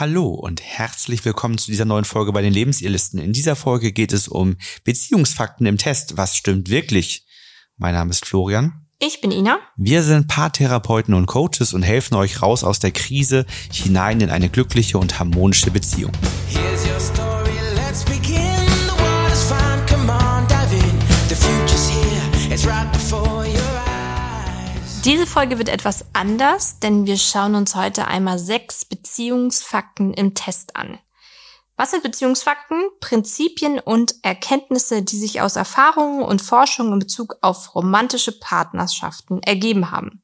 Hallo und herzlich willkommen zu dieser neuen Folge bei den Lebensirrlisten. In dieser Folge geht es um Beziehungsfakten im Test. Was stimmt wirklich? Mein Name ist Florian. Ich bin Ina. Wir sind Paartherapeuten und Coaches und helfen euch raus aus der Krise hinein in eine glückliche und harmonische Beziehung. Here's your story, Diese Folge wird etwas anders, denn wir schauen uns heute einmal sechs Beziehungsfakten im Test an. Was sind Beziehungsfakten? Prinzipien und Erkenntnisse, die sich aus Erfahrungen und Forschung in Bezug auf romantische Partnerschaften ergeben haben.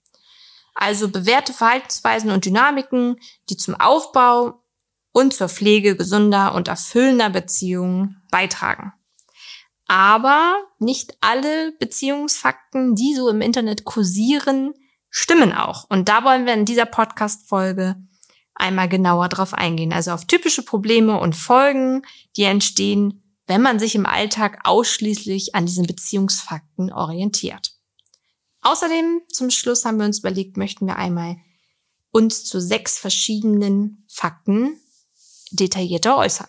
Also bewährte Verhaltensweisen und Dynamiken, die zum Aufbau und zur Pflege gesunder und erfüllender Beziehungen beitragen. Aber nicht alle Beziehungsfakten, die so im Internet kursieren, stimmen auch. Und da wollen wir in dieser Podcast-Folge einmal genauer drauf eingehen. Also auf typische Probleme und Folgen, die entstehen, wenn man sich im Alltag ausschließlich an diesen Beziehungsfakten orientiert. Außerdem zum Schluss haben wir uns überlegt, möchten wir einmal uns zu sechs verschiedenen Fakten detaillierter äußern.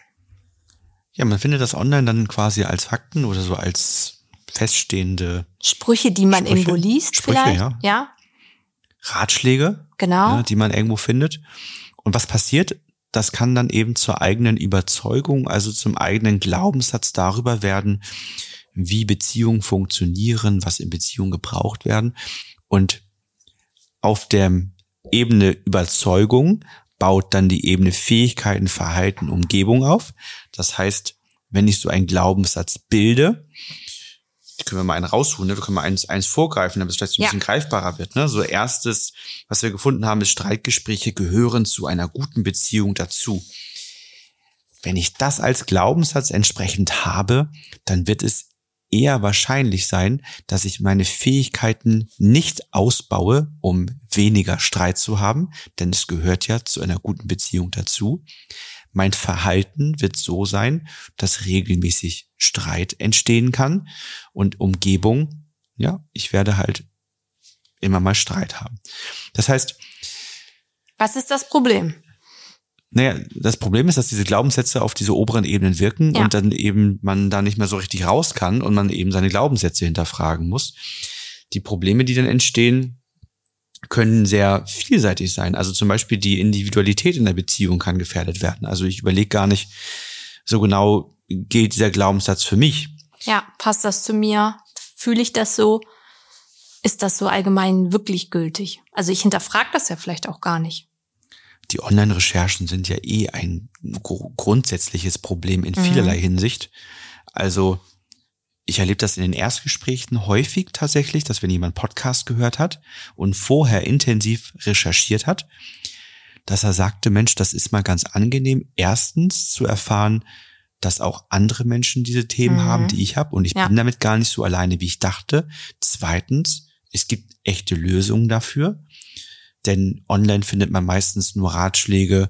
Ja, man findet das online dann quasi als Fakten oder so als feststehende Sprüche, die man Sprüche, irgendwo liest, Sprüche, vielleicht. Ja. ja. Ratschläge, genau. Ja, die man irgendwo findet. Und was passiert? Das kann dann eben zur eigenen Überzeugung, also zum eigenen Glaubenssatz darüber werden, wie Beziehungen funktionieren, was in Beziehungen gebraucht werden. Und auf der Ebene Überzeugung baut dann die Ebene Fähigkeiten, Verhalten, Umgebung auf. Das heißt, wenn ich so einen Glaubenssatz bilde, können wir mal einen rausholen, ne? wir können mal eins, eins vorgreifen, damit es vielleicht ein ja. bisschen greifbarer wird. Ne? So erstes, was wir gefunden haben, ist Streitgespräche gehören zu einer guten Beziehung dazu. Wenn ich das als Glaubenssatz entsprechend habe, dann wird es eher wahrscheinlich sein, dass ich meine Fähigkeiten nicht ausbaue, um weniger Streit zu haben, denn es gehört ja zu einer guten Beziehung dazu. Mein Verhalten wird so sein, dass regelmäßig Streit entstehen kann und Umgebung, ja, ich werde halt immer mal Streit haben. Das heißt, was ist das Problem? Naja, das Problem ist, dass diese Glaubenssätze auf diese oberen Ebenen wirken ja. und dann eben man da nicht mehr so richtig raus kann und man eben seine Glaubenssätze hinterfragen muss. Die Probleme, die dann entstehen, können sehr vielseitig sein. Also zum Beispiel die Individualität in der Beziehung kann gefährdet werden. Also ich überlege gar nicht so genau, gilt dieser Glaubenssatz für mich? Ja, passt das zu mir? Fühle ich das so? Ist das so allgemein wirklich gültig? Also ich hinterfrage das ja vielleicht auch gar nicht. Die Online-Recherchen sind ja eh ein grundsätzliches Problem in vielerlei mhm. Hinsicht. Also ich erlebe das in den Erstgesprächen häufig tatsächlich, dass wenn jemand Podcast gehört hat und vorher intensiv recherchiert hat, dass er sagte, Mensch, das ist mal ganz angenehm, erstens zu erfahren, dass auch andere Menschen diese Themen mhm. haben, die ich habe und ich ja. bin damit gar nicht so alleine, wie ich dachte. Zweitens, es gibt echte Lösungen dafür, denn online findet man meistens nur Ratschläge,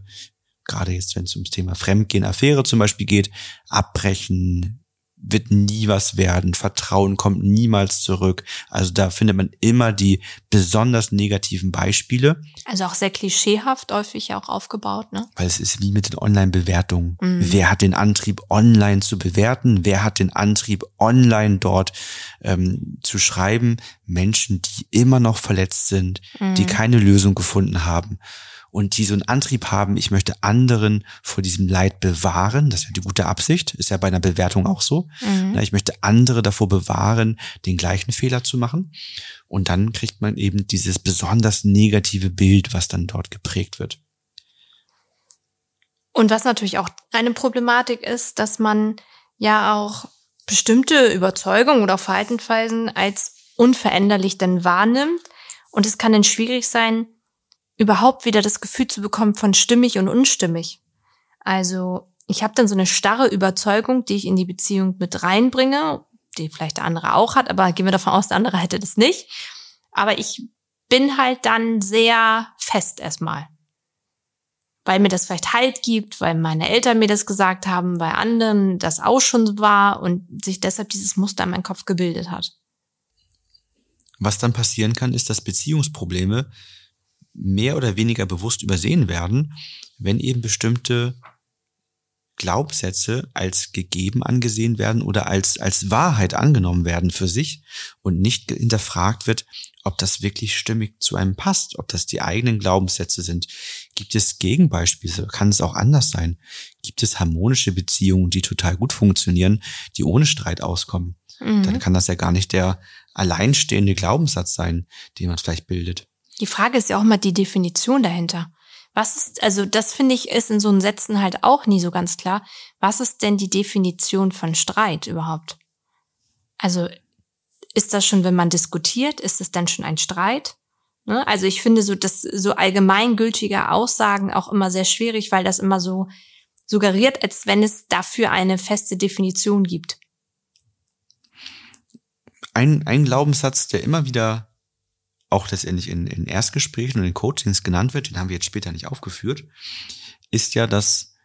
gerade jetzt, wenn es ums Thema Fremdgehen, Affäre zum Beispiel geht, abbrechen, wird nie was werden. Vertrauen kommt niemals zurück. Also da findet man immer die besonders negativen Beispiele. Also auch sehr klischeehaft häufig auch aufgebaut, ne? Weil es ist wie mit den Online-Bewertungen. Mhm. Wer hat den Antrieb, online zu bewerten? Wer hat den Antrieb, online dort ähm, zu schreiben? Menschen, die immer noch verletzt sind, mhm. die keine Lösung gefunden haben und die so einen Antrieb haben, ich möchte anderen vor diesem Leid bewahren. Das wäre die gute Absicht, ist ja bei einer Bewertung auch so. Mhm. Ich möchte andere davor bewahren, den gleichen Fehler zu machen. Und dann kriegt man eben dieses besonders negative Bild, was dann dort geprägt wird. Und was natürlich auch eine Problematik ist, dass man ja auch bestimmte Überzeugungen oder Verhaltensweisen als unveränderlich dann wahrnimmt. Und es kann dann schwierig sein, überhaupt wieder das Gefühl zu bekommen von stimmig und unstimmig. Also ich habe dann so eine starre Überzeugung, die ich in die Beziehung mit reinbringe, die vielleicht der andere auch hat, aber gehen wir davon aus, der andere hätte das nicht. Aber ich bin halt dann sehr fest erstmal. Weil mir das vielleicht Halt gibt, weil meine Eltern mir das gesagt haben, weil anderen das auch schon war und sich deshalb dieses Muster in meinem Kopf gebildet hat. Was dann passieren kann, ist, dass Beziehungsprobleme mehr oder weniger bewusst übersehen werden, wenn eben bestimmte Glaubenssätze als gegeben angesehen werden oder als, als Wahrheit angenommen werden für sich und nicht hinterfragt wird, ob das wirklich stimmig zu einem passt, ob das die eigenen Glaubenssätze sind. Gibt es Gegenbeispiele? Kann es auch anders sein? Gibt es harmonische Beziehungen, die total gut funktionieren, die ohne Streit auskommen? Mhm. Dann kann das ja gar nicht der alleinstehende Glaubenssatz sein, den man vielleicht bildet. Die Frage ist ja auch mal die Definition dahinter. Was ist, also das finde ich ist in so einen Sätzen halt auch nie so ganz klar. Was ist denn die Definition von Streit überhaupt? Also ist das schon, wenn man diskutiert, ist es dann schon ein Streit? Ne? Also ich finde so das so allgemeingültige Aussagen auch immer sehr schwierig, weil das immer so suggeriert, als wenn es dafür eine feste Definition gibt. Ein, ein Glaubenssatz, der immer wieder auch letztendlich in, in Erstgesprächen und in Coachings genannt wird, den haben wir jetzt später nicht aufgeführt, ist ja, dass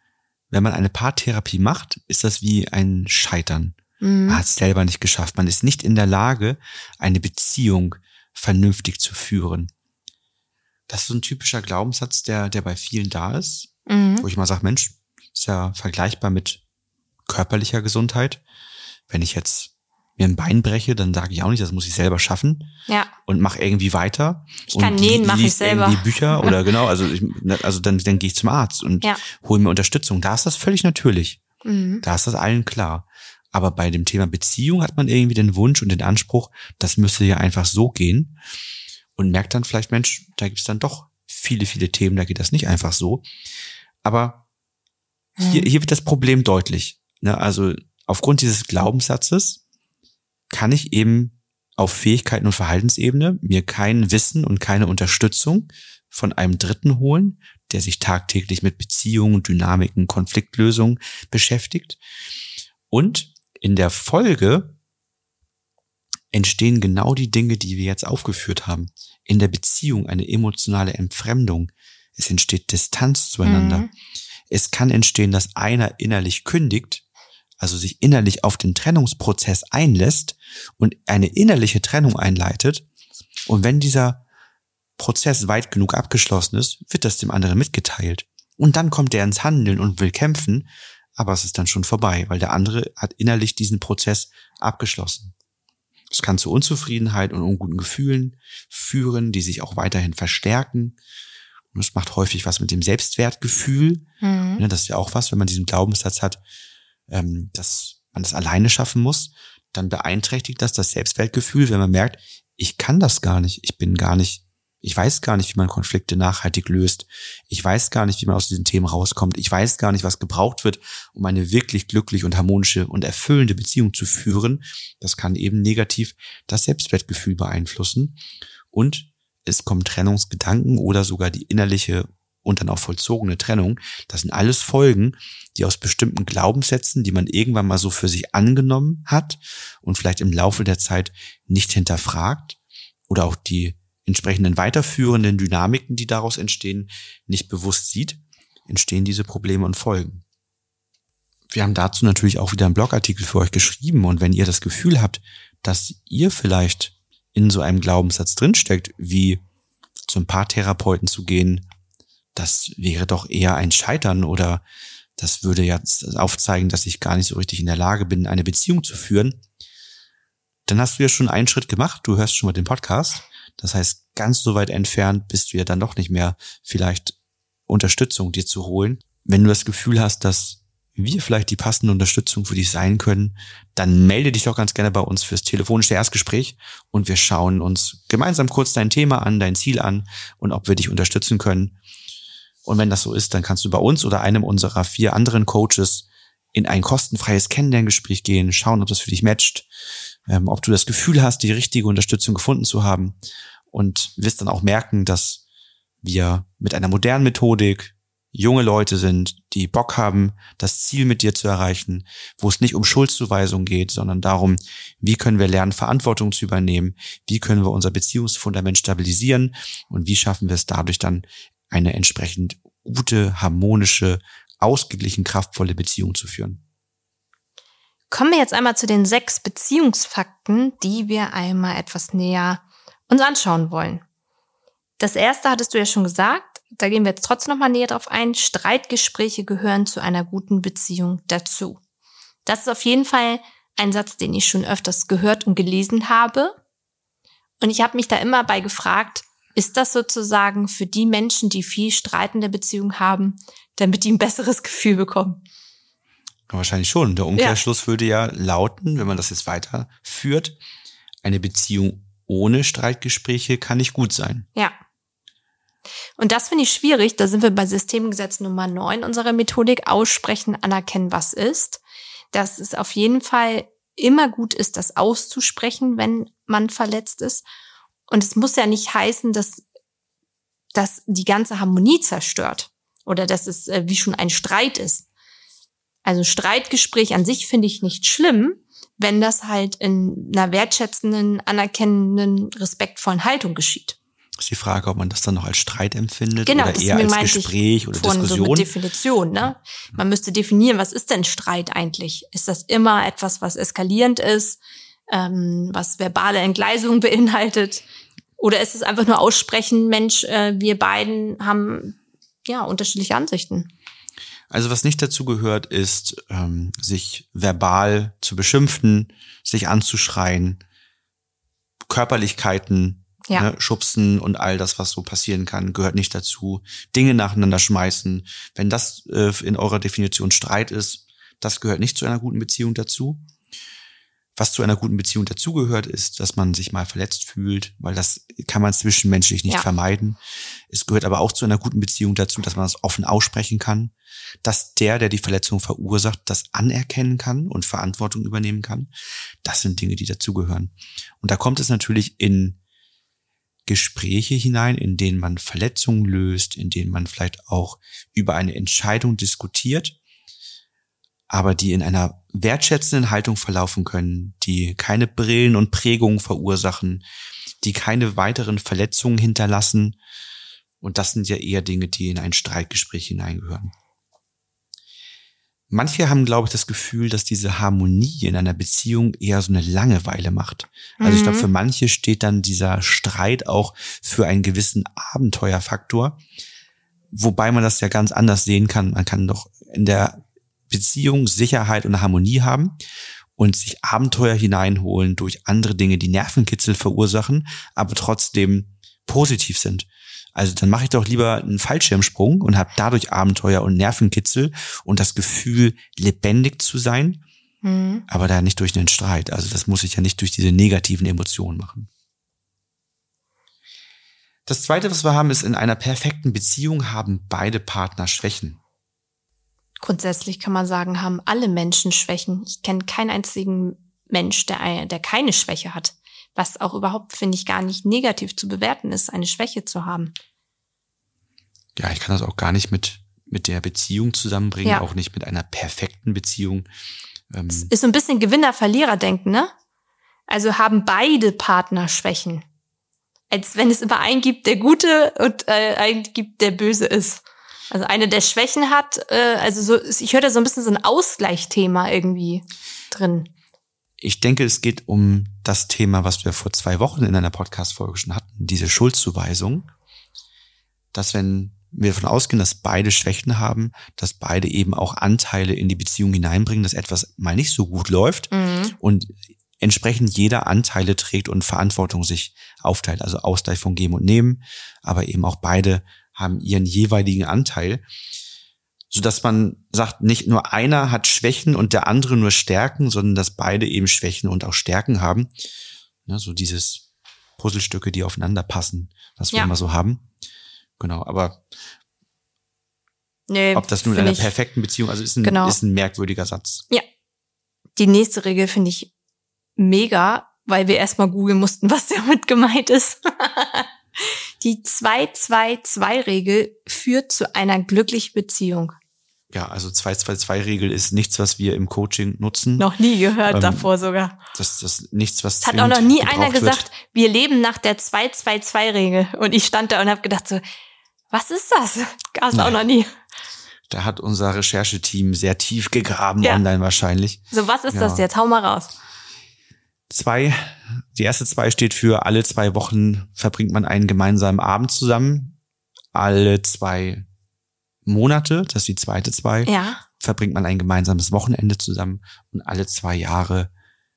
wenn man eine Paartherapie macht, ist das wie ein Scheitern. Mhm. Man hat es selber nicht geschafft. Man ist nicht in der Lage, eine Beziehung vernünftig zu führen. Das ist so ein typischer Glaubenssatz, der, der bei vielen da ist, mhm. wo ich mal sage, Mensch, ist ja vergleichbar mit körperlicher Gesundheit. Wenn ich jetzt mir ein Bein breche, dann sage ich auch nicht, das muss ich selber schaffen. Ja. Und mache irgendwie weiter. Ich kann nähen, mache ich selber. Die Bücher oder genau, also ich, also dann, dann gehe ich zum Arzt und ja. hole mir Unterstützung. Da ist das völlig natürlich. Mhm. Da ist das allen klar. Aber bei dem Thema Beziehung hat man irgendwie den Wunsch und den Anspruch, das müsste ja einfach so gehen. Und merkt dann vielleicht, Mensch, da gibt es dann doch viele, viele Themen, da geht das nicht einfach so. Aber hier, mhm. hier wird das Problem deutlich. Ne? Also aufgrund dieses Glaubenssatzes kann ich eben auf Fähigkeiten und Verhaltensebene mir kein Wissen und keine Unterstützung von einem Dritten holen, der sich tagtäglich mit Beziehungen, Dynamiken, Konfliktlösungen beschäftigt. Und in der Folge entstehen genau die Dinge, die wir jetzt aufgeführt haben. In der Beziehung eine emotionale Entfremdung. Es entsteht Distanz zueinander. Mhm. Es kann entstehen, dass einer innerlich kündigt also sich innerlich auf den Trennungsprozess einlässt und eine innerliche Trennung einleitet. Und wenn dieser Prozess weit genug abgeschlossen ist, wird das dem anderen mitgeteilt. Und dann kommt er ins Handeln und will kämpfen, aber es ist dann schon vorbei, weil der andere hat innerlich diesen Prozess abgeschlossen. Es kann zu Unzufriedenheit und unguten Gefühlen führen, die sich auch weiterhin verstärken. Und es macht häufig was mit dem Selbstwertgefühl. Mhm. Das ist ja auch was, wenn man diesen Glaubenssatz hat, ähm, dass man das alleine schaffen muss, dann beeinträchtigt das das Selbstwertgefühl, wenn man merkt, ich kann das gar nicht, ich bin gar nicht, ich weiß gar nicht, wie man Konflikte nachhaltig löst, ich weiß gar nicht, wie man aus diesen Themen rauskommt, ich weiß gar nicht, was gebraucht wird, um eine wirklich glückliche und harmonische und erfüllende Beziehung zu führen. Das kann eben negativ das Selbstwertgefühl beeinflussen. Und es kommen Trennungsgedanken oder sogar die innerliche und dann auch vollzogene Trennung. Das sind alles Folgen, die aus bestimmten Glaubenssätzen, die man irgendwann mal so für sich angenommen hat und vielleicht im Laufe der Zeit nicht hinterfragt oder auch die entsprechenden weiterführenden Dynamiken, die daraus entstehen, nicht bewusst sieht, entstehen diese Probleme und Folgen. Wir haben dazu natürlich auch wieder einen Blogartikel für euch geschrieben und wenn ihr das Gefühl habt, dass ihr vielleicht in so einem Glaubenssatz drinsteckt, wie zum Paartherapeuten zu gehen das wäre doch eher ein Scheitern oder das würde jetzt aufzeigen, dass ich gar nicht so richtig in der Lage bin, eine Beziehung zu führen, dann hast du ja schon einen Schritt gemacht, du hörst schon mal den Podcast. Das heißt, ganz so weit entfernt bist du ja dann doch nicht mehr vielleicht Unterstützung dir zu holen. Wenn du das Gefühl hast, dass wir vielleicht die passende Unterstützung für dich sein können, dann melde dich doch ganz gerne bei uns fürs telefonische Erstgespräch und wir schauen uns gemeinsam kurz dein Thema an, dein Ziel an und ob wir dich unterstützen können. Und wenn das so ist, dann kannst du bei uns oder einem unserer vier anderen Coaches in ein kostenfreies Kennenlerngespräch gehen, schauen, ob das für dich matcht, ähm, ob du das Gefühl hast, die richtige Unterstützung gefunden zu haben und wirst dann auch merken, dass wir mit einer modernen Methodik junge Leute sind, die Bock haben, das Ziel mit dir zu erreichen, wo es nicht um Schuldzuweisung geht, sondern darum, wie können wir lernen, Verantwortung zu übernehmen, wie können wir unser Beziehungsfundament stabilisieren und wie schaffen wir es dadurch dann eine entsprechend gute, harmonische, ausgeglichen, kraftvolle Beziehung zu führen. Kommen wir jetzt einmal zu den sechs Beziehungsfakten, die wir einmal etwas näher uns anschauen wollen. Das erste hattest du ja schon gesagt. Da gehen wir jetzt trotzdem noch mal näher drauf ein. Streitgespräche gehören zu einer guten Beziehung dazu. Das ist auf jeden Fall ein Satz, den ich schon öfters gehört und gelesen habe. Und ich habe mich da immer bei gefragt, ist das sozusagen für die Menschen, die viel Streit in der Beziehung haben, damit die ein besseres Gefühl bekommen? Wahrscheinlich schon. Der Umkehrschluss ja. würde ja lauten, wenn man das jetzt weiterführt, eine Beziehung ohne Streitgespräche kann nicht gut sein. Ja. Und das finde ich schwierig. Da sind wir bei Systemgesetz Nummer 9 unserer Methodik. Aussprechen, anerkennen, was ist. Dass es auf jeden Fall immer gut ist, das auszusprechen, wenn man verletzt ist. Und es muss ja nicht heißen, dass das die ganze Harmonie zerstört oder dass es äh, wie schon ein Streit ist. Also Streitgespräch an sich finde ich nicht schlimm, wenn das halt in einer wertschätzenden, anerkennenden, respektvollen Haltung geschieht. Ist die Frage, ob man das dann noch als Streit empfindet genau, oder eher als Gespräch oder Diskussion. So mit Definition, ne? Man müsste definieren, was ist denn Streit eigentlich? Ist das immer etwas, was eskalierend ist, ähm, was verbale Entgleisung beinhaltet? Oder ist es einfach nur aussprechen, Mensch, äh, wir beiden haben ja unterschiedliche Ansichten? Also was nicht dazu gehört, ist, ähm, sich verbal zu beschimpfen, sich anzuschreien, Körperlichkeiten, ja. ne, schubsen und all das, was so passieren kann, gehört nicht dazu. Dinge nacheinander schmeißen. Wenn das äh, in eurer Definition Streit ist, das gehört nicht zu einer guten Beziehung dazu. Was zu einer guten Beziehung dazugehört, ist, dass man sich mal verletzt fühlt, weil das kann man zwischenmenschlich nicht ja. vermeiden. Es gehört aber auch zu einer guten Beziehung dazu, dass man das offen aussprechen kann, dass der, der die Verletzung verursacht, das anerkennen kann und Verantwortung übernehmen kann. Das sind Dinge, die dazugehören. Und da kommt es natürlich in Gespräche hinein, in denen man Verletzungen löst, in denen man vielleicht auch über eine Entscheidung diskutiert aber die in einer wertschätzenden Haltung verlaufen können, die keine Brillen und Prägungen verursachen, die keine weiteren Verletzungen hinterlassen. Und das sind ja eher Dinge, die in ein Streitgespräch hineingehören. Manche haben, glaube ich, das Gefühl, dass diese Harmonie in einer Beziehung eher so eine Langeweile macht. Also mhm. ich glaube, für manche steht dann dieser Streit auch für einen gewissen Abenteuerfaktor. Wobei man das ja ganz anders sehen kann. Man kann doch in der Beziehung Sicherheit und Harmonie haben und sich Abenteuer hineinholen durch andere Dinge, die Nervenkitzel verursachen, aber trotzdem positiv sind. Also dann mache ich doch lieber einen Fallschirmsprung und habe dadurch Abenteuer und Nervenkitzel und das Gefühl, lebendig zu sein, mhm. aber da nicht durch einen Streit. Also das muss ich ja nicht durch diese negativen Emotionen machen. Das Zweite, was wir haben, ist, in einer perfekten Beziehung haben beide Partner Schwächen. Grundsätzlich kann man sagen, haben alle Menschen Schwächen. Ich kenne keinen einzigen Mensch, der, der keine Schwäche hat. Was auch überhaupt, finde ich, gar nicht negativ zu bewerten ist, eine Schwäche zu haben. Ja, ich kann das auch gar nicht mit, mit der Beziehung zusammenbringen, ja. auch nicht mit einer perfekten Beziehung. Ähm es ist so ein bisschen Gewinner-Verlierer-Denken, ne? Also haben beide Partner Schwächen. Als wenn es immer einen gibt, der Gute und äh, einen gibt, der Böse ist. Also eine der Schwächen hat, äh, also so, ich höre da so ein bisschen so ein Ausgleichsthema irgendwie drin. Ich denke, es geht um das Thema, was wir vor zwei Wochen in einer Podcast-Folge schon hatten, diese Schuldzuweisung. Dass wenn wir davon ausgehen, dass beide Schwächen haben, dass beide eben auch Anteile in die Beziehung hineinbringen, dass etwas mal nicht so gut läuft mhm. und entsprechend jeder Anteile trägt und Verantwortung sich aufteilt, also Ausgleich von Geben und Nehmen, aber eben auch beide haben ihren jeweiligen Anteil, so dass man sagt, nicht nur einer hat Schwächen und der andere nur Stärken, sondern dass beide eben Schwächen und auch Stärken haben. Ja, so dieses Puzzlestücke, die aufeinander passen, was wir ja. immer so haben. Genau, aber nee, ob das nun in einer perfekten Beziehung, also ist ein, genau. ist ein merkwürdiger Satz. Ja. Die nächste Regel finde ich mega, weil wir erstmal googeln mussten, was damit gemeint ist. Die 2-2-2-Regel führt zu einer glücklichen Beziehung. Ja, also 2-2-2-Regel ist nichts, was wir im Coaching nutzen. Noch nie gehört ähm, davor sogar. Das, das ist nichts, was. Hat auch noch nie einer gesagt, wird. wir leben nach der 2-2-2-Regel. Und ich stand da und habe gedacht so, was ist das? Gab es auch noch nie. Da hat unser Rechercheteam sehr tief gegraben ja. online wahrscheinlich. So, was ist ja. das jetzt? Hau mal raus. Zwei, die erste zwei steht für alle zwei Wochen verbringt man einen gemeinsamen Abend zusammen. Alle zwei Monate, das ist die zweite zwei, Ja. verbringt man ein gemeinsames Wochenende zusammen und alle zwei Jahre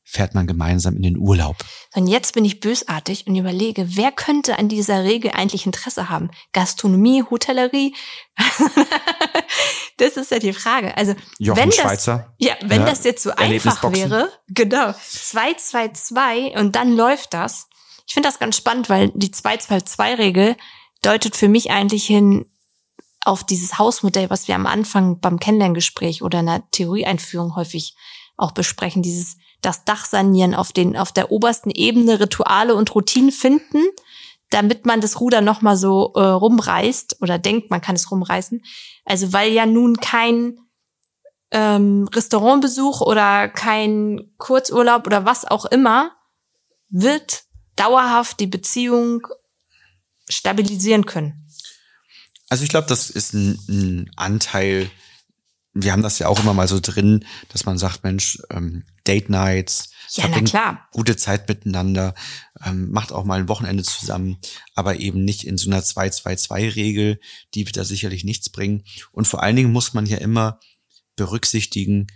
fährt man gemeinsam in den Urlaub. Und jetzt bin ich bösartig und überlege, wer könnte an dieser Regel eigentlich Interesse haben? Gastronomie, Hotellerie? das ist ja die Frage. Also, Jochen wenn das, Schweizer. ja, wenn Ja, das jetzt so einfach wäre, genau, 2-2-2 und dann läuft das. Ich finde das ganz spannend, weil die 2-2-2-Regel deutet für mich eigentlich hin auf dieses Hausmodell, was wir am Anfang beim Kennenlerngespräch oder in der Theorieeinführung häufig auch besprechen, dieses das Dach sanieren, auf den auf der obersten Ebene Rituale und Routinen finden, damit man das Ruder noch mal so äh, rumreißt oder denkt, man kann es rumreißen. Also weil ja nun kein ähm, Restaurantbesuch oder kein Kurzurlaub oder was auch immer wird dauerhaft die Beziehung stabilisieren können. Also ich glaube, das ist ein, ein Anteil, wir haben das ja auch immer mal so drin, dass man sagt, Mensch, ähm, Date Nights, Ja, na klar. gute Zeit miteinander, ähm, macht auch mal ein Wochenende zusammen, aber eben nicht in so einer 2-2-2-Regel, die wird da sicherlich nichts bringen. Und vor allen Dingen muss man ja immer berücksichtigen,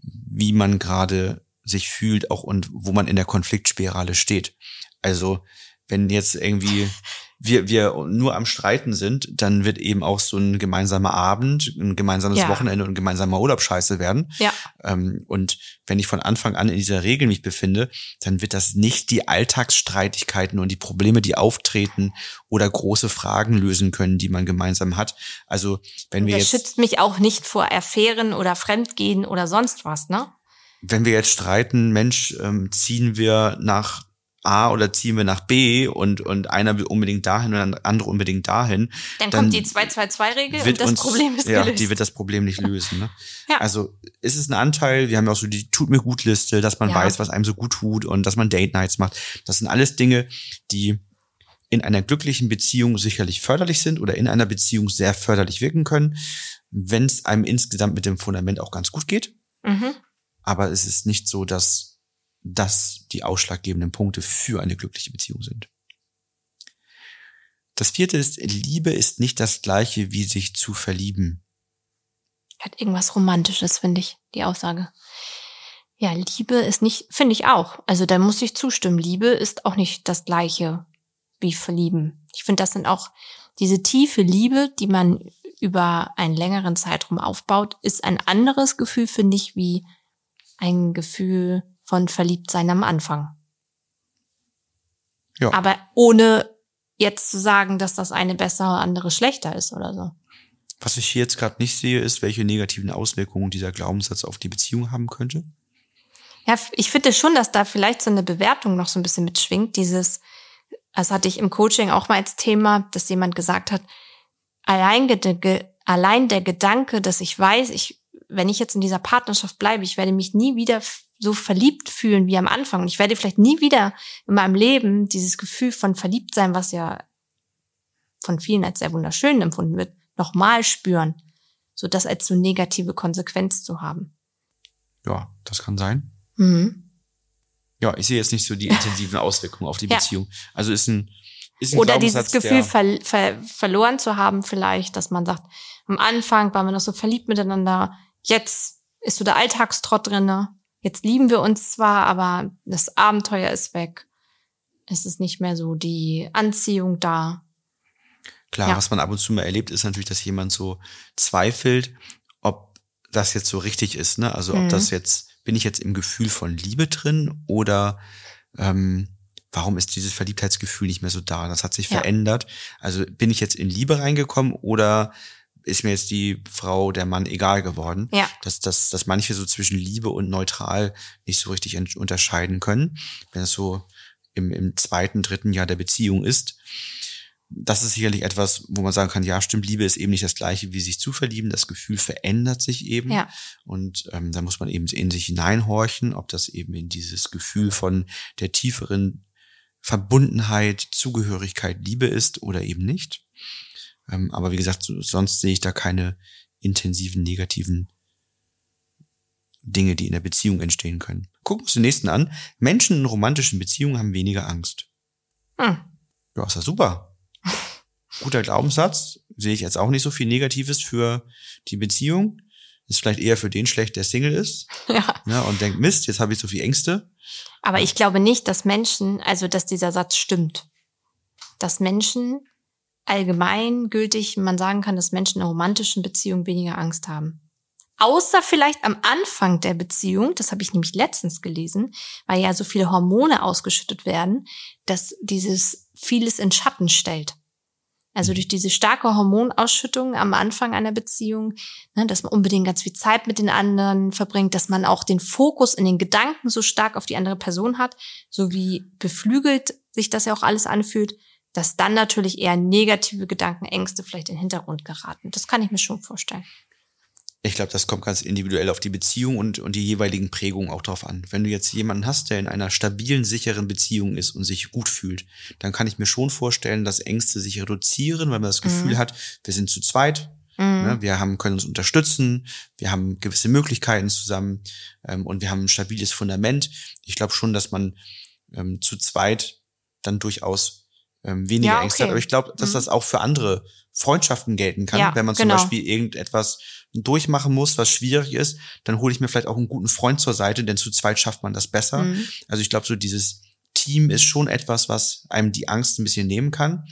wie man gerade sich fühlt, auch und wo man in der Konfliktspirale steht. Also wenn jetzt irgendwie wir, wir nur am Streiten sind, dann wird eben auch so ein gemeinsamer Abend, ein gemeinsames Ja. Wochenende und ein gemeinsamer Urlaub scheiße werden. Ja. Ähm, und wenn ich von Anfang an in dieser Regel mich befinde, dann wird das nicht die Alltagsstreitigkeiten und die Probleme, die auftreten oder große Fragen lösen können, die man gemeinsam hat. Also wenn wir Das jetzt, schützt mich auch nicht vor Affären oder Fremdgehen oder sonst was, ne? wenn wir jetzt streiten, Mensch, ähm, ziehen wir nach A oder ziehen wir nach B und, und einer will unbedingt dahin und der andere unbedingt dahin, Dann, Dann kommt die 2-2-2-Regel wird und das uns, Problem ist ja, gelöst. die wird das Problem nicht lösen. Ne? Ja. Also ist es ein Anteil, wir haben ja auch so die Tut mir gut Liste, dass man Ja. weiß, was einem so gut tut und dass man Date Nights macht. Das sind alles Dinge, die in einer glücklichen Beziehung sicherlich förderlich sind oder in einer Beziehung sehr förderlich wirken können, wenn es einem insgesamt mit dem Fundament auch ganz gut geht. mhm. Aber es ist nicht so, dass das die ausschlaggebenden Punkte für eine glückliche Beziehung sind. Das vierte ist, Liebe ist nicht das gleiche wie sich zu verlieben. Hat irgendwas Romantisches, finde ich, die Aussage. Ja, Liebe ist nicht, finde ich auch. Also da muss ich zustimmen. Liebe ist auch nicht das gleiche wie verlieben. Ich finde, das sind auch diese tiefe Liebe, die man über einen längeren Zeitraum aufbaut, ist ein anderes Gefühl, finde ich, wie ein Gefühl von Verliebtsein am Anfang. Ja. Aber ohne jetzt zu sagen, dass das eine besser, andere schlechter ist oder so. Was ich hier jetzt gerade nicht sehe, ist, welche negativen Auswirkungen dieser Glaubenssatz auf die Beziehung haben könnte. Ja, ich finde schon, dass da vielleicht so eine Bewertung noch so ein bisschen mitschwingt. Dieses, das hatte ich im Coaching auch mal als Thema, dass jemand gesagt hat, allein, ge- allein der Gedanke, dass ich weiß, ich, wenn ich jetzt in dieser Partnerschaft bleibe, ich werde mich nie wieder so verliebt fühlen wie am Anfang. Und ich werde vielleicht nie wieder in meinem Leben dieses Gefühl von Verliebtsein, was ja von vielen als sehr wunderschön empfunden wird, nochmal spüren. So das als so negative Konsequenz zu haben. Ja, das kann sein. Mhm. Ja, ich sehe jetzt nicht so die intensiven Auswirkungen auf die Ja. Beziehung. Also ist ein, ist ein Oder dieses Gefühl ver ver verloren zu haben vielleicht, dass man sagt, am Anfang waren wir noch so verliebt miteinander, jetzt ist so der Alltagstrott drinne, jetzt lieben wir uns zwar, aber das Abenteuer ist weg. Es ist nicht mehr so die Anziehung da. Klar, Ja. was man ab und zu mal erlebt, ist natürlich, dass jemand so zweifelt, ob das jetzt so richtig ist. Ne? Also ob Mhm. das jetzt, bin ich jetzt im Gefühl von Liebe drin oder ähm, warum ist dieses Verliebtheitsgefühl nicht mehr so da? Das hat sich Ja. verändert. Also bin ich jetzt in Liebe reingekommen oder ist mir jetzt die Frau, der Mann egal geworden? Ja. Dass, dass, dass manche so zwischen Liebe und neutral nicht so richtig unterscheiden können, wenn es so im, im zweiten, dritten Jahr der Beziehung ist das ist sicherlich etwas, wo man sagen kann, ja, stimmt, Liebe ist eben nicht das gleiche wie sich zu verlieben. Das Gefühl verändert sich eben. Ja. Und ähm, da muss man eben in sich hineinhorchen, ob das eben in dieses Gefühl von der tieferen Verbundenheit, Zugehörigkeit, Liebe ist oder eben nicht. Ähm, aber wie gesagt, so, sonst sehe ich da keine intensiven negativen Dinge, die in der Beziehung entstehen können. Gucken wir uns den nächsten an. Menschen in romantischen Beziehungen haben weniger Angst. Hm. Ja, ist ja super. Guter Glaubenssatz. Sehe ich jetzt auch nicht so viel Negatives für die Beziehung. Ist vielleicht eher für den schlecht, der Single ist. Ja. Ne, und denkt, Mist, jetzt habe ich so viel Ängste. Aber ich glaube nicht, dass Menschen, also dass dieser Satz stimmt. Dass Menschen allgemein gültig man sagen kann, dass Menschen in romantischen Beziehungen weniger Angst haben. Außer vielleicht am Anfang der Beziehung, das habe ich nämlich letztens gelesen, weil ja so viele Hormone ausgeschüttet werden, dass dieses vieles in Schatten stellt. Also durch diese starke Hormonausschüttung am Anfang einer Beziehung, ne, dass man unbedingt ganz viel Zeit mit den anderen verbringt, dass man auch den Fokus in den Gedanken so stark auf die andere Person hat, so wie beflügelt sich das ja auch alles anfühlt, dass dann natürlich eher negative Gedanken, Ängste vielleicht in den Hintergrund geraten. Das kann ich mir schon vorstellen. Ich glaube, das kommt ganz individuell auf die Beziehung und, und die jeweiligen Prägungen auch drauf an. Wenn du jetzt jemanden hast, der in einer stabilen, sicheren Beziehung ist und sich gut fühlt, dann kann ich mir schon vorstellen, dass Ängste sich reduzieren, weil man das Gefühl mhm. hat, wir sind zu zweit, mhm. ne, wir haben, können uns unterstützen, wir haben gewisse Möglichkeiten zusammen ähm, und wir haben ein stabiles Fundament. Ich glaube schon, dass man ähm, zu zweit dann durchaus ähm, weniger ja, okay. Ängste hat. Aber ich glaube, dass mhm. das auch für andere Freundschaften gelten kann. Ja, wenn man zum genau. Beispiel irgendetwas durchmachen muss, was schwierig ist, dann hole ich mir vielleicht auch einen guten Freund zur Seite, denn zu zweit schafft man das besser. Mhm. Also ich glaube, so dieses Team ist schon etwas, was einem die Angst ein bisschen nehmen kann.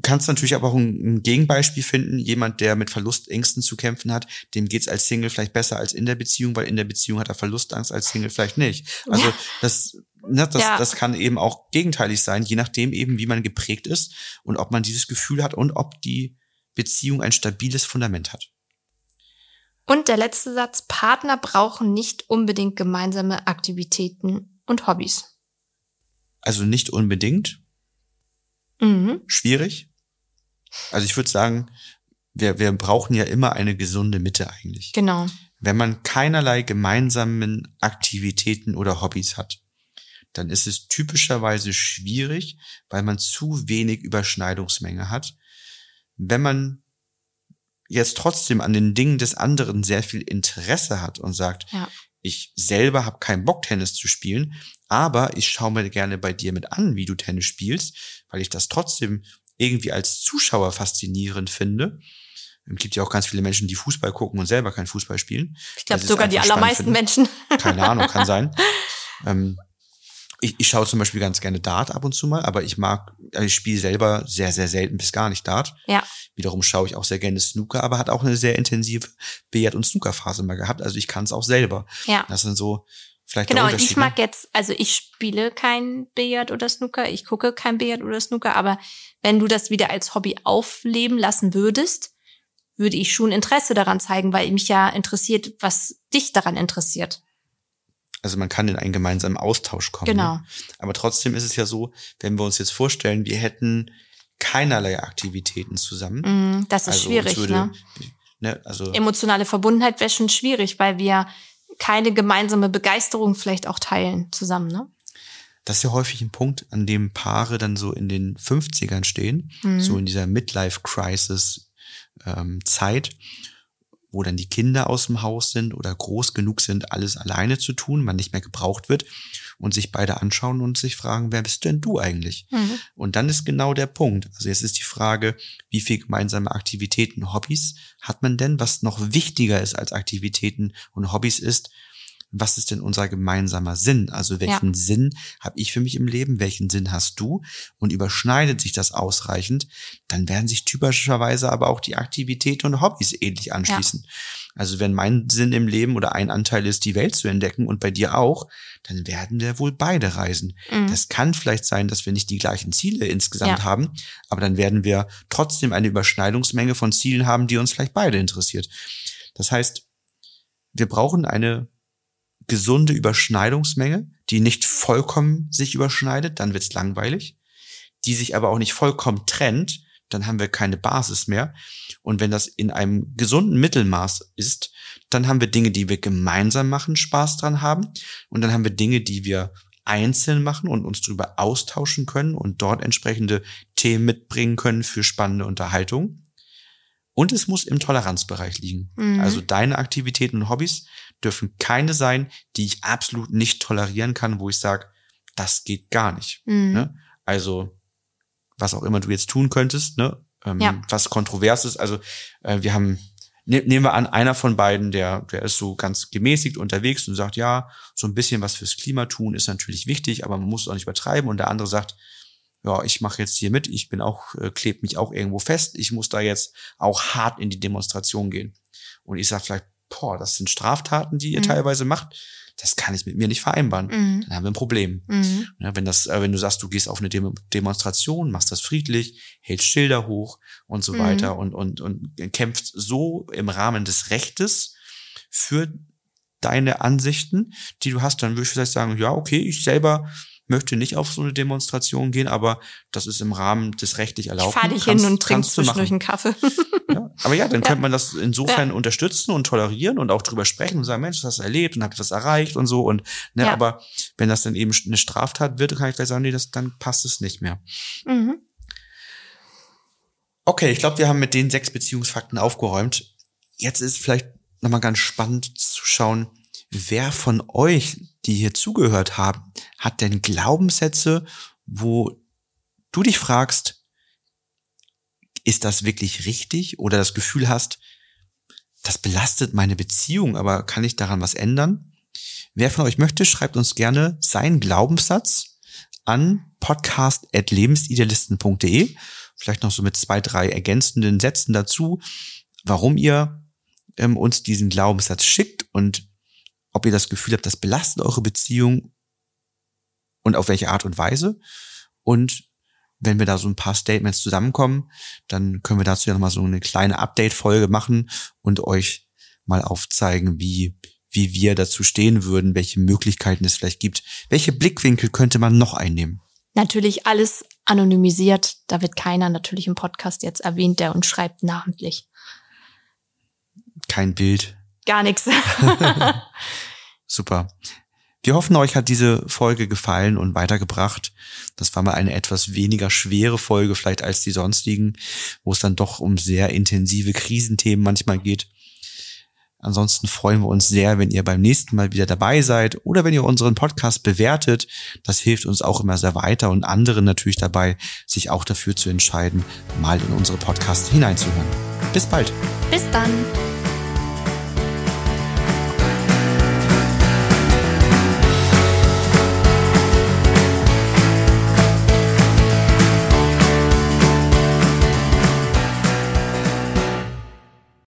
Kannst natürlich aber auch ein, ein Gegenbeispiel finden. Jemand, der mit Verlustängsten zu kämpfen hat, dem geht's als Single vielleicht besser als in der Beziehung, weil in der Beziehung hat er Verlustangst, als Single vielleicht nicht. Also ja. das ne, das, ja. das kann eben auch gegenteilig sein, je nachdem eben, wie man geprägt ist und ob man dieses Gefühl hat und ob die Beziehung ein stabiles Fundament hat. Und der letzte Satz, Partner brauchen nicht unbedingt gemeinsame Aktivitäten und Hobbys. Also nicht unbedingt. Mhm. Schwierig. Also ich würde sagen, wir, wir brauchen ja immer eine gesunde Mitte eigentlich. Genau. Wenn man keinerlei gemeinsamen Aktivitäten oder Hobbys hat, dann ist es typischerweise schwierig, weil man zu wenig Überschneidungsmenge hat. Wenn man jetzt trotzdem an den Dingen des anderen sehr viel Interesse hat und sagt, ja. ich selber habe keinen Bock, Tennis zu spielen, aber ich schaue mir gerne bei dir mit an, wie du Tennis spielst, weil ich das trotzdem irgendwie als Zuschauer faszinierend finde. Es gibt ja auch ganz viele Menschen, die Fußball gucken und selber kein Fußball spielen. Ich glaube sogar die allermeisten Menschen. Keine Ahnung, kann sein. Ähm, ich, ich schaue zum Beispiel ganz gerne Dart ab und zu mal, aber ich mag, also ich spiele selber sehr, sehr selten bis gar nicht Dart. Ja. Wiederum schaue ich auch sehr gerne Snooker, aber hat auch eine sehr intensive Billard- und Snookerphase mal gehabt. Also ich kann es auch selber. Ja. Das sind so vielleicht Genau, und ich mag jetzt, also ich spiele kein Billard oder Snooker, ich gucke kein Billard oder Snooker, aber wenn du das wieder als Hobby aufleben lassen würdest, würde ich schon Interesse daran zeigen, weil mich ja interessiert, was dich daran interessiert. Also man kann in einen gemeinsamen Austausch kommen. Ne? Genau. Ne? Aber trotzdem ist es ja so, wenn wir uns jetzt vorstellen, wir hätten keinerlei Aktivitäten zusammen. Mm, das ist also schwierig, würde, ne? ne? Also Emotionale Verbundenheit wäre schon schwierig, weil wir keine gemeinsame Begeisterung vielleicht auch teilen zusammen, ne? Das ist ja häufig ein Punkt, an dem Paare dann so in den 50ern stehen, mhm. so in dieser Midlife-Crisis ähm, Zeit wo dann die Kinder aus dem Haus sind oder groß genug sind, alles alleine zu tun, man nicht mehr gebraucht wird und sich beide anschauen und sich fragen, wer bist denn du eigentlich? Mhm. Und dann ist genau der Punkt. Also jetzt ist die Frage, wie viel gemeinsame Aktivitäten, Hobbys hat man denn, was noch wichtiger ist als Aktivitäten und Hobbys ist, was ist denn unser gemeinsamer Sinn? Also welchen ja. Sinn habe ich für mich im Leben? Welchen Sinn hast du? Und überschneidet sich das ausreichend? Dann werden sich typischerweise aber auch die Aktivitäten und Hobbys ähnlich anschließen. Ja. Also wenn mein Sinn im Leben oder ein Anteil ist, die Welt zu entdecken und bei dir auch, dann werden wir wohl beide reisen. Mhm. Das kann vielleicht sein, dass wir nicht die gleichen Ziele insgesamt ja. haben, aber dann werden wir trotzdem eine Überschneidungsmenge von Zielen haben, die uns vielleicht beide interessiert. Das heißt, wir brauchen eine gesunde Überschneidungsmenge, die nicht vollkommen sich überschneidet, dann wird's langweilig, die sich aber auch nicht vollkommen trennt, dann haben wir keine Basis mehr. Und wenn das in einem gesunden Mittelmaß ist, dann haben wir Dinge, die wir gemeinsam machen, Spaß dran haben. Und dann haben wir Dinge, die wir einzeln machen und uns darüber austauschen können und dort entsprechende Themen mitbringen können für spannende Unterhaltung. Und es muss im Toleranzbereich liegen. Mhm. Also deine Aktivitäten und Hobbys dürfen keine sein, die ich absolut nicht tolerieren kann, wo ich sage, das geht gar nicht. Mhm. Ne? Also, was auch immer du jetzt tun könntest, ne? Ähm, ja. was kontrovers ist. Also, äh, wir haben ne, nehmen wir an, einer von beiden, der, der ist so ganz gemäßigt unterwegs und sagt, ja, so ein bisschen was fürs Klima tun ist natürlich wichtig, aber man muss es auch nicht übertreiben. Und der andere sagt, ja, ich mache jetzt hier mit, ich bin auch, äh, klebe mich auch irgendwo fest, ich muss da jetzt auch hart in die Demonstration gehen. Und ich sage vielleicht, boah, das sind Straftaten, die ihr mhm. teilweise macht. Das kann ich mit mir nicht vereinbaren. Mhm. Dann haben wir ein Problem. Mhm. Ja, wenn das, äh, wenn du sagst, du gehst auf eine Dem Demonstration, machst das friedlich, hältst Schilder hoch und so mhm. weiter und, und, und kämpfst so im Rahmen des Rechtes für deine Ansichten, die du hast, dann würde ich vielleicht sagen, ja, okay, ich selber möchte nicht auf so eine Demonstration gehen, aber das ist im Rahmen des rechtlich Erlaubten. Fahr dich hin und trinkst zwischendurch einen Kaffee. Ja, aber ja, dann ja. könnte man das insofern ja. unterstützen und tolerieren und auch drüber sprechen und sagen, Mensch, das hast du erlebt und habt was erreicht und so und ne, aber wenn das dann eben eine Straftat wird, dann kann ich gleich sagen, nee, das, dann passt es nicht mehr. Mhm. Okay, ich glaube, wir haben mit den sechs Beziehungsfakten aufgeräumt. Jetzt ist vielleicht nochmal ganz spannend zu schauen, wer von euch, die hier zugehört haben, hat denn Glaubenssätze, wo du dich fragst, ist das wirklich richtig oder das Gefühl hast, das belastet meine Beziehung, aber kann ich daran was ändern? Wer von euch möchte, schreibt uns gerne seinen Glaubenssatz an podcast.lebensidealisten.de. Vielleicht noch so mit zwei, drei ergänzenden Sätzen dazu, warum ihr ähm, uns diesen Glaubenssatz schickt und ob ihr das Gefühl habt, das belastet eure Beziehung und auf welche Art und Weise. Und wenn wir da so ein paar Statements zusammenkommen, dann können wir dazu ja nochmal so eine kleine Update-Folge machen und euch mal aufzeigen, wie, wie wir dazu stehen würden, welche Möglichkeiten es vielleicht gibt. Welche Blickwinkel könnte man noch einnehmen? Natürlich alles anonymisiert. Da wird keiner natürlich im Podcast jetzt erwähnt, der uns schreibt namentlich. Kein Bild. Gar nichts. Super. Wir hoffen, euch hat diese Folge gefallen und weitergebracht. Das war mal eine etwas weniger schwere Folge vielleicht als die sonstigen, wo es dann doch um sehr intensive Krisenthemen manchmal geht. Ansonsten freuen wir uns sehr, wenn ihr beim nächsten Mal wieder dabei seid oder wenn ihr unseren Podcast bewertet. Das hilft uns auch immer sehr weiter und anderen natürlich dabei, sich auch dafür zu entscheiden, mal in unsere Podcasts hineinzuhören. Bis bald. Bis dann.